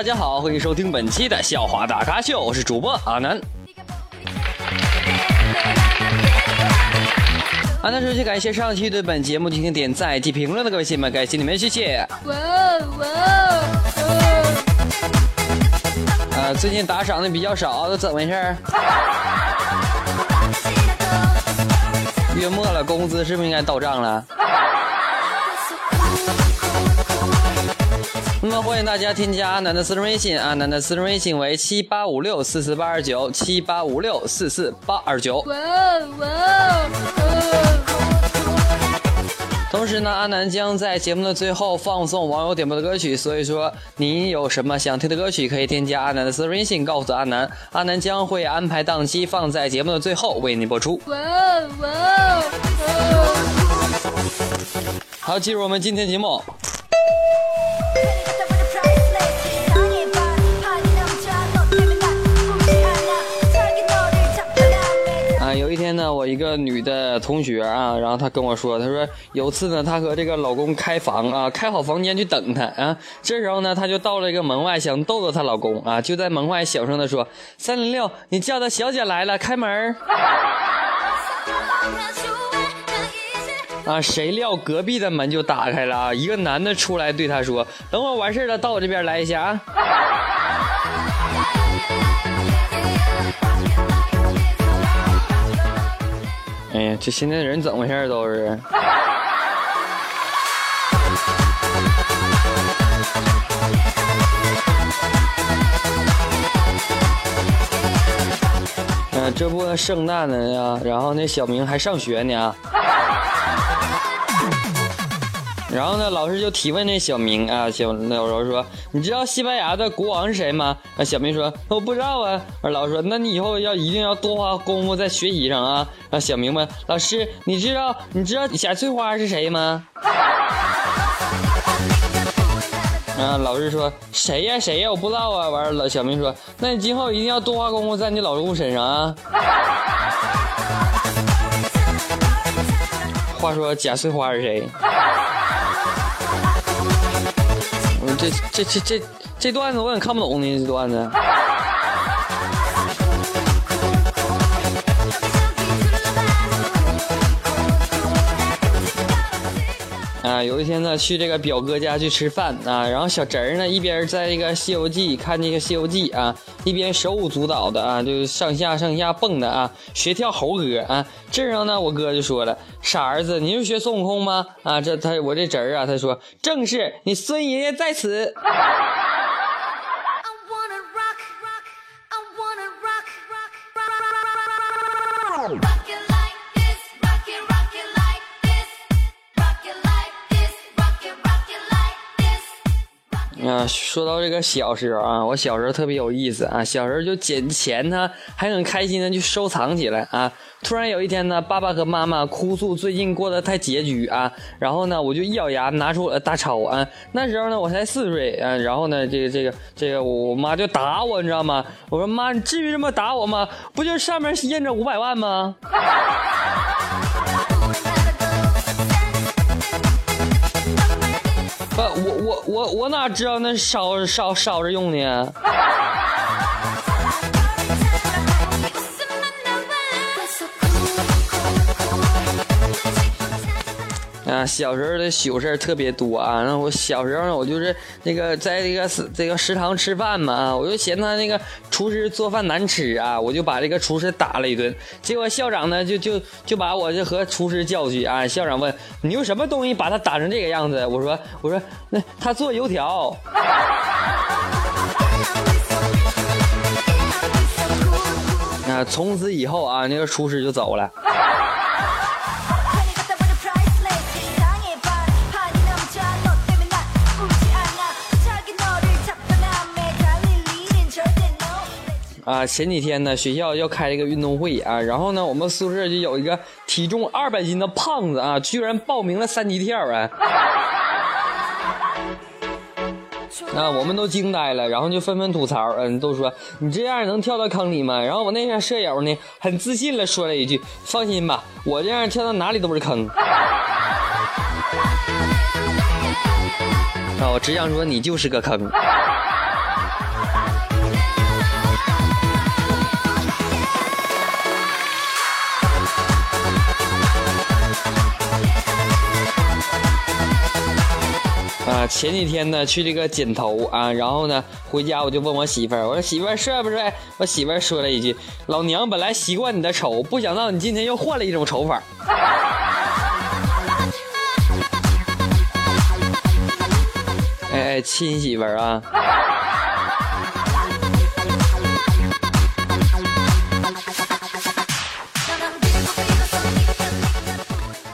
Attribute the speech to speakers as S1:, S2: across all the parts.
S1: 大家好，欢迎收听本期的笑话大咖秀，我是主播阿南。阿南首先感谢上期对本节目进行点赞及评论的各位亲们，感谢你们，谢谢。
S2: 哇哇哦！
S1: 呃，最近打赏的比较少，都怎么回事？月末了，工资是不是应该到账了？那么欢迎大家添加阿南的私人微信，阿南的私人微信为七八五六四四八二九七八五六四四八二九。
S2: 哇哇哦！
S1: 同时呢，阿南将在节目的最后放送网友点播的歌曲，所以说您有什么想听的歌曲，可以添加阿南的私人微信告诉阿南，阿南将会安排档期放在节目的最后为您播出。
S2: 哇哇哦！
S1: 好，进入我们今天节目。一个女的同学啊，然后她跟我说，她说有次呢，她和这个老公开房啊，开好房间去等她啊，这时候呢，她就到了一个门外，想逗逗她老公啊，就在门外小声的说：“三零六，你叫的小姐来了，开门。”啊，谁料隔壁的门就打开了啊！一个男的出来对她说：“等会儿完事儿了，到我这边来一下啊。”哎呀，这现在人怎么回事都是？嗯、这不圣诞呢呀，然后那小明还上学呢。然后呢，老师就提问那小明啊，小那时候说，你知道西班牙的国王是谁吗？啊，小明说，我不知道啊。老师说，那你以后要一定要多花功夫在学习上啊。啊，小明问老师，你知道你知道贾翠花是谁吗？啊，老师说谁呀谁呀，我不知道啊。完了，小明说，那你今后一定要多花功夫在你老公身上啊。话说贾翠花是谁？我这这这这这段子我也看不懂呢？这段子。有一天呢，去这个表哥家去吃饭啊，然后小侄儿呢一边在这个《西游记》看那个《西游记》啊，一边手舞足蹈的啊，就上下上下蹦的啊，学跳猴哥啊。这时候呢，我哥就说了：“傻儿子，你是学孙悟空吗？”啊，这他我这侄儿啊，他说：“正是，你孙爷爷在此。”啊，说到这个小时候啊，我小时候特别有意思啊，小时候就捡钱呢，还很开心的去收藏起来啊。突然有一天呢，爸爸和妈妈哭诉最近过得太拮据啊，然后呢，我就一咬牙拿出了大钞啊。那时候呢，我才四岁啊，然后呢，这个这个这个，我妈就打我，你知道吗？我说妈，你至于这么打我吗？不就上面印着五百万吗？我我我哪知道那烧烧烧着用呢？啊，小时候的糗事特别多啊。然后我小时候呢，我就是那个在这个这个食堂吃饭嘛，我就嫌他那个厨师做饭难吃啊，我就把这个厨师打了一顿。结果校长呢就就就把我就和厨师叫去啊。校长问你用什么东西把他打成这个样子？我说我说那他做油条。啊，从此以后啊，那个厨师就走了。啊，前几天呢学校要开一个运动会啊，然后呢我们宿舍就有一个体重二百斤的胖子啊，居然报名了三级跳啊。啊，我们都惊呆了，然后就纷纷吐槽，嗯，都说你这样能跳到坑里吗？然后我那个舍友呢，很自信了说了一句：“放心吧，我这样跳到哪里都是坑。”啊，我只想说你就是个坑。啊，前几天呢去这个剪头啊，然后呢回家我就问我媳妇儿，我说媳妇儿帅不帅？我媳妇儿说了一句：“老娘本来习惯你的丑，不想到你今天又换了一种丑法。” 哎哎，亲媳妇儿啊！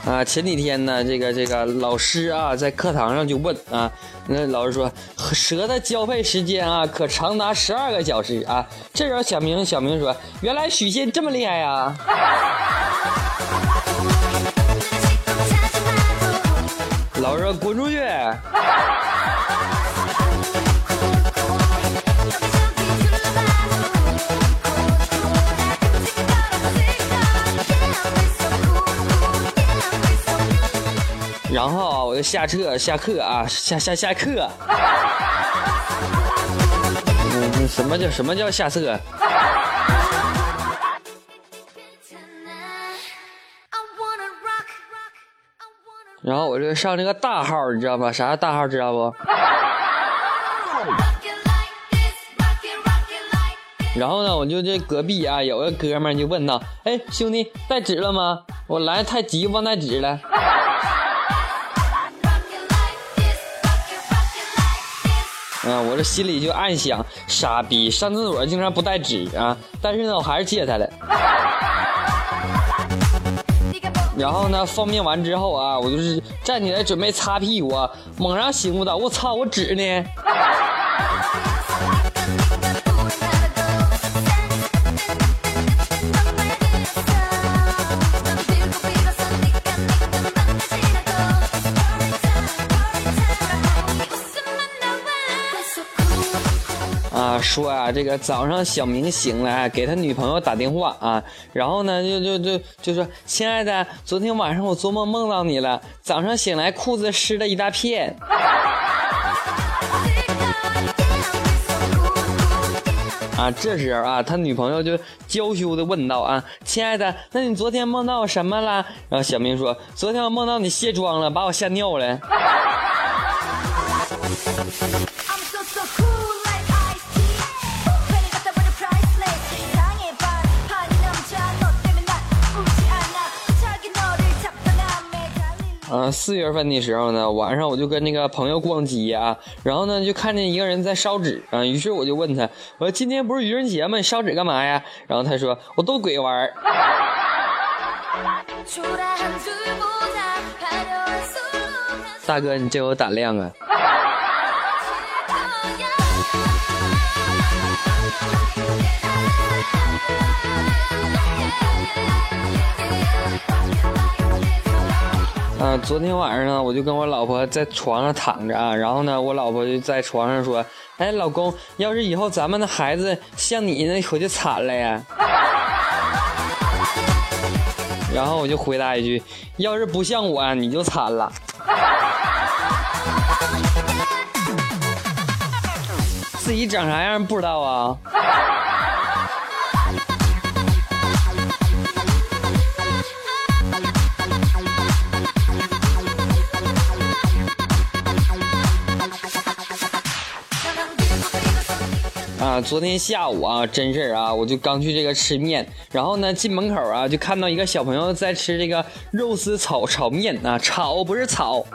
S1: 啊，前几天呢，这个这个老师啊，在课堂上就问啊，那老师说，蛇的交配时间啊，可长达十二个小时啊。这时候小明小明说，原来许仙这么厉害呀！老师说滚出去！下撤下课啊下下下课。什么叫什么叫下
S2: 册
S1: 然后我就上那个大号你知道吗？啥大号知道不？然后呢我就这隔壁啊有个哥们就问道哎兄弟带纸了吗？我来太急忘带纸了。我这心里就暗想傻逼上厕所经常不带纸啊但是呢我还是借他了。然后呢方便完之后啊我就是站起来准备擦屁股啊猛然醒悟到我操我纸呢？说啊，这个早上小明醒来，给他女朋友打电话啊，然后呢，就就就就说，亲爱的，昨天晚上我做梦梦到你了，早上醒来裤子湿了一大片。啊，这时候啊，他女朋友就娇羞的问道啊，亲爱的，那你昨天梦到我什么了？然后小明说，昨天我梦到你卸妆了，把我吓尿了。四月份的时候呢，晚上我就跟那个朋友逛街啊，然后呢就看见一个人在烧纸啊，于是我就问他，我说今天不是愚人节吗？你烧纸干嘛呀？然后他说我逗鬼玩儿。大哥，你真有胆量啊！Yeah. 啊，昨天晚上呢，我就跟我老婆在床上躺着啊，然后呢，我老婆就在床上说：“哎，老公，要是以后咱们的孩子像你那可就惨了呀。”然后我就回答一句：“要是不像我，你就惨了。”自己长啥样不知道啊？昨天下午啊，真事儿啊，我就刚去这个吃面，然后呢，进门口啊，就看到一个小朋友在吃这个肉丝炒炒面啊，炒不是炒。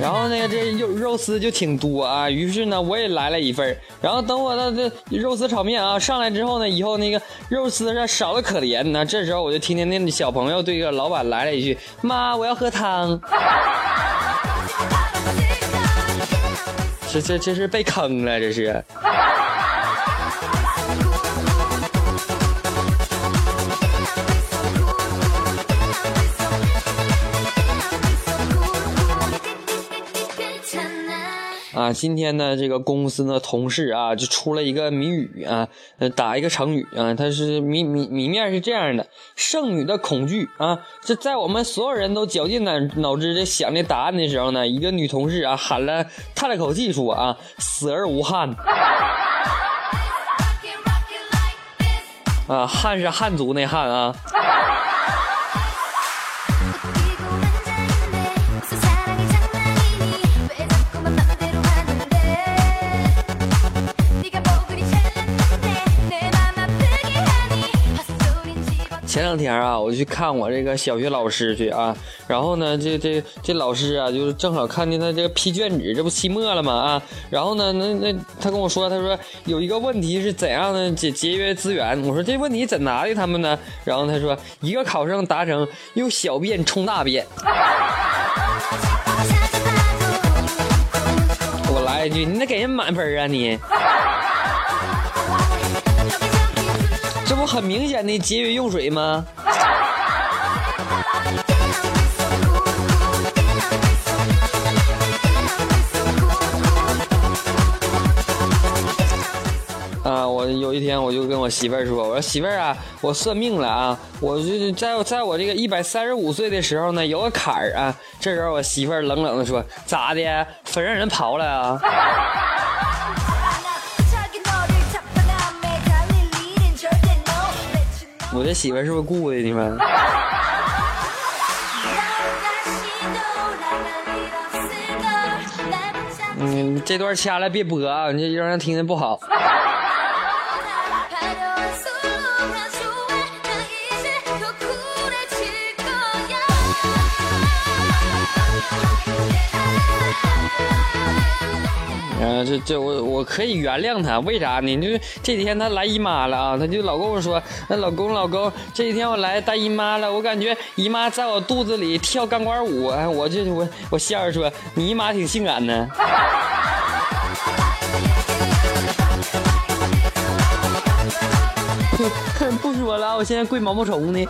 S1: 然后呢，这肉肉丝就挺多啊，于是呢，我也来了一份然后等我的这肉丝炒面啊上来之后呢，以后那个肉丝这少的可怜呢。这时候我就听见那小朋友对一个老板来了一句：“妈，我要喝汤。” 这这这是被坑了，这是。啊，今天呢，这个公司呢同事啊就出了一个谜语啊，呃，打一个成语啊，它是谜谜谜面是这样的：剩女的恐惧啊，这在我们所有人都绞尽脑脑汁的想这答案的时候呢，一个女同事啊喊了叹了口气说啊，死而无憾.啊，汉是汉族那汉啊。前两天啊我去看我这个小学老师去啊然后呢这这这老师啊就是正好看见他这个批卷纸这不期末了吗啊？然后呢那那他跟我说他说有一个问题是怎样的节节约资源？我说这问题怎拿的他们呢？然后他说一个考生达成用小便冲大便。我来一句你得给人满分啊你？这不很明显的节约用水吗？啊，我有一天我就跟我媳妇儿说，我说媳妇儿啊，我算命了啊，我就在在我这个一百三十五岁的时候呢，有个坎儿啊。这时候我媳妇儿冷冷的说，咋的，坟让人刨了啊？我这媳妇是不是雇的你们？嗯，这段掐了别播啊，你这让人听着不好。嗯、这这我我可以原谅他，为啥呢？就是这几天他来姨妈了啊，他就老跟我说，那老公老公，这几天我来大姨妈了，我感觉姨妈在我肚子里跳钢管舞，我就我我笑着说，你姨妈挺性感的。哼不说了，我现在跪毛毛虫呢。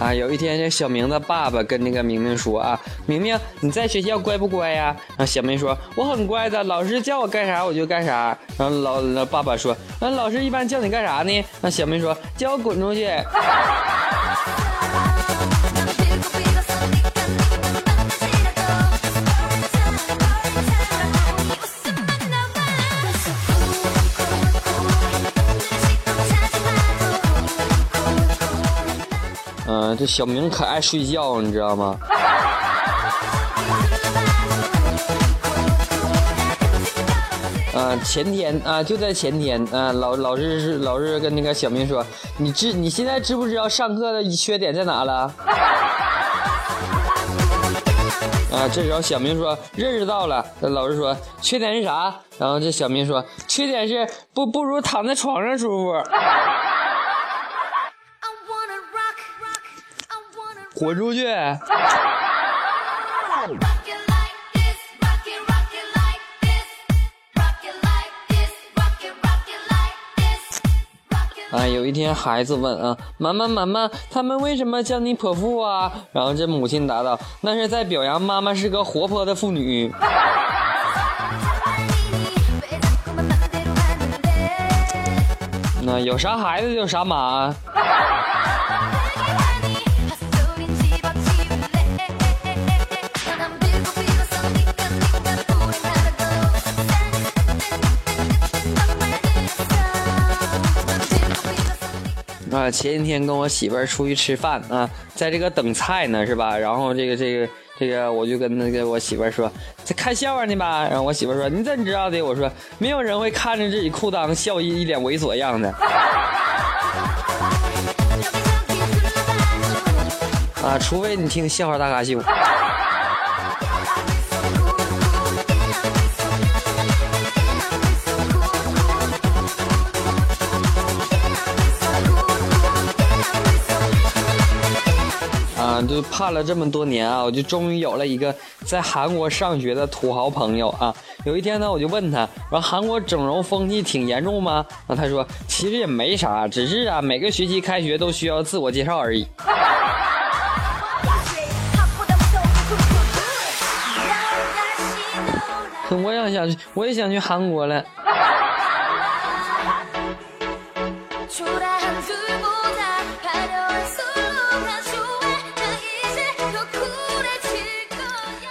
S1: 啊，有一天，这小明的爸爸跟那个明明说啊，明明你在学校乖不乖呀？然后小明说我很乖的，老师叫我干啥我就干啥。然后老老爸爸说，那老师一般叫你干啥呢？那小明说叫我滚出去。这小明可爱睡觉，你知道吗？啊，前天啊，就在前天啊，老老师是老师跟那个小明说，你知你现在知不知道上课的缺点在哪了？啊，这时候小明说认识到了，老师说缺点是啥？然后这小明说缺点是不不如躺在床上舒服，滚出去。啊有一天孩子问啊妈妈妈妈他们为什么叫你泼妇啊？然后这母亲答道那是在表扬妈妈是个活泼的妇女。那有啥孩子就啥妈。啊前几天跟我媳妇儿出去吃饭啊在这个等菜呢是吧？然后这个这个这个我就跟那个我媳妇儿说这看笑话呢吧然后我媳妇儿说你怎么知道的？我说没有人会看着自己裤裆笑一一脸猥琐样的。啊除非你听笑话大咖秀。就盼了这么多年啊我就终于有了一个在韩国上学的土豪朋友啊。有一天呢我就问他我说韩国整容风气挺严重吗？然后他说其实也没啥只是啊每个学期开学都需要自我介绍而已。我想去我也想去韩国了。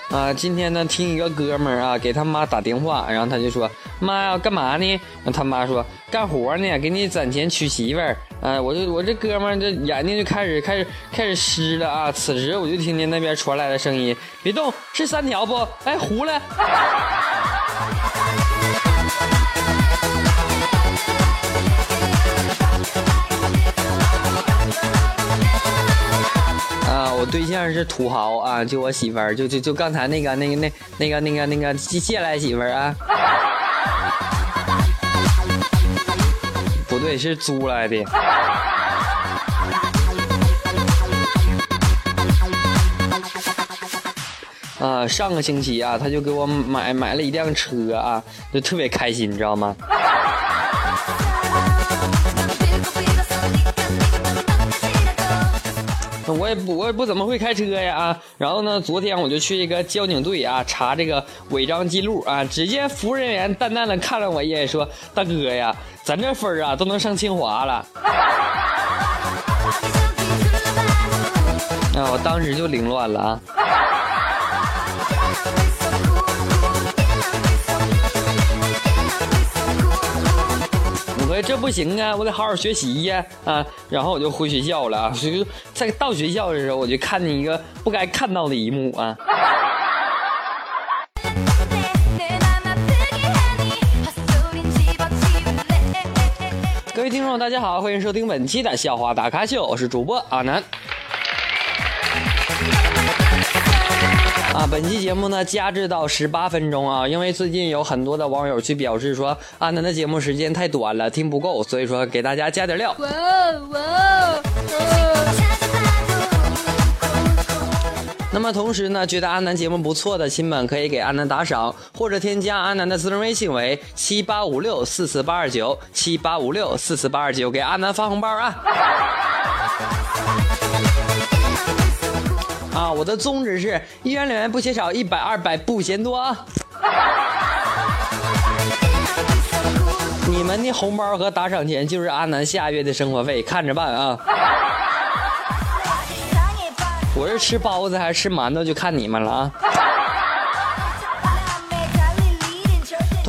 S1: 啊，今天呢，听一个哥们儿啊，给他妈打电话，然后他就说：“妈呀，干嘛呢？”那他妈说：“干活呢，给你攒钱娶媳妇儿。”啊，我就我这哥们儿这眼睛就开始开始开始湿了啊。此时我就听见那边传来的声音：“别动，是三条不？哎，糊了。”对象是土豪啊，就我媳妇儿，就就就刚才那个那个那那个那个那个借来媳妇儿啊，不对，是租来的。啊，上个星期啊，他就给我买买了一辆车啊，就特别开心，你知道吗？不，我也不怎么会开车呀。啊，然后呢？昨天我就去一个交警队啊，查这个违章记录啊。只见服务人员淡淡的看了我一眼，说：‘大哥呀，咱这分啊都能上清华了’。啊，我当时就凌乱了啊。这不行啊我得好好学习呀啊然后我就回学校了啊。所以在到学校的时候我就看见一个不该看到的一幕啊。各位听众大家好欢迎收听本期的笑话大咖秀我是主播阿南。啊本期节目呢加至到十八分钟啊因为最近有很多的网友去表示说阿南的节目时间太短了听不够所以说给大家加点料。那么同时呢觉得阿南节目不错的亲们可以给阿南打赏或者添加阿南的私人微信为七八五六四四八二九七八五六四四八二九给阿南发红包啊。我的宗旨是一元两元不嫌少，一百二百不嫌多啊。你们的红包和打赏钱就是阿南下月的生活费，看着办啊。我是吃包子还是吃馒头就看你们了啊。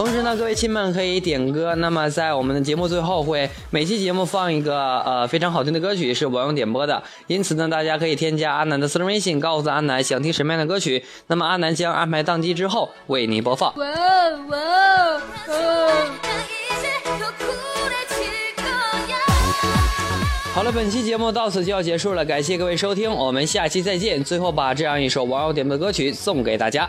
S1: 同时呢各位亲们可以点歌那么在我们的节目最后会每期节目放一个呃非常好听的歌曲是网友点播的因此呢大家可以添加阿南的私人微信告诉阿南想听什么样的歌曲那么阿南将安排档期之后为您播放。好了本期节目到此就要结束了感谢各位收听我们下期再见。最后把这样一首网友点播的歌曲送给大家。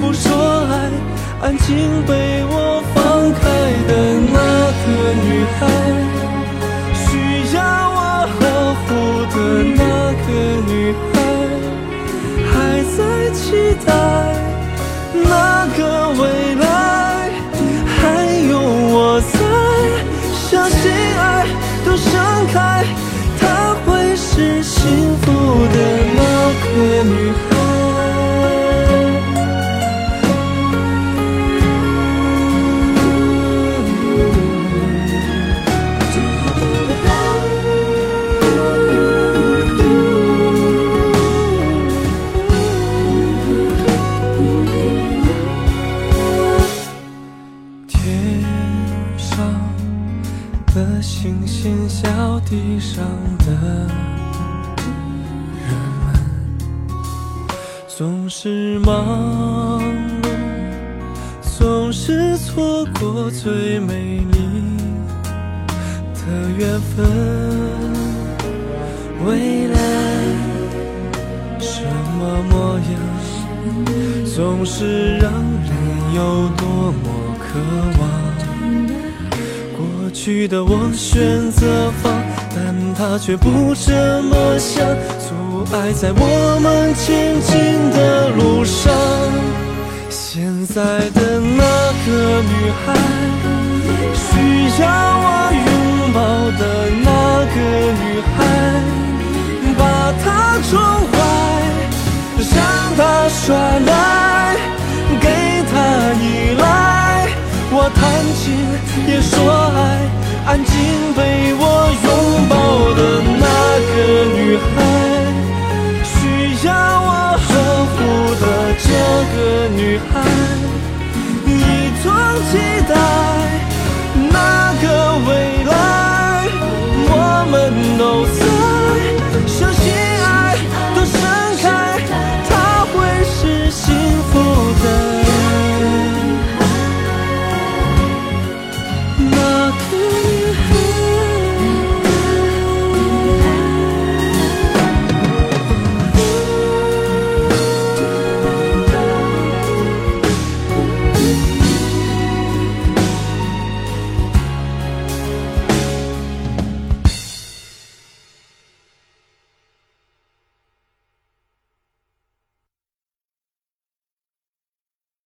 S3: 不说爱，安静被我放开的那个女孩，错过最美丽的缘分。未来什么模样，总是让人有多么渴望。过去的我选择放，但他却不这么想，阻碍在我们前进的路上。现在的那个女孩，需要我拥抱的那个女孩，把她宠坏，让她耍赖，给她依赖。我谈情也说爱，安静被我拥抱的那个女孩，需要我和这个女孩，你总期待。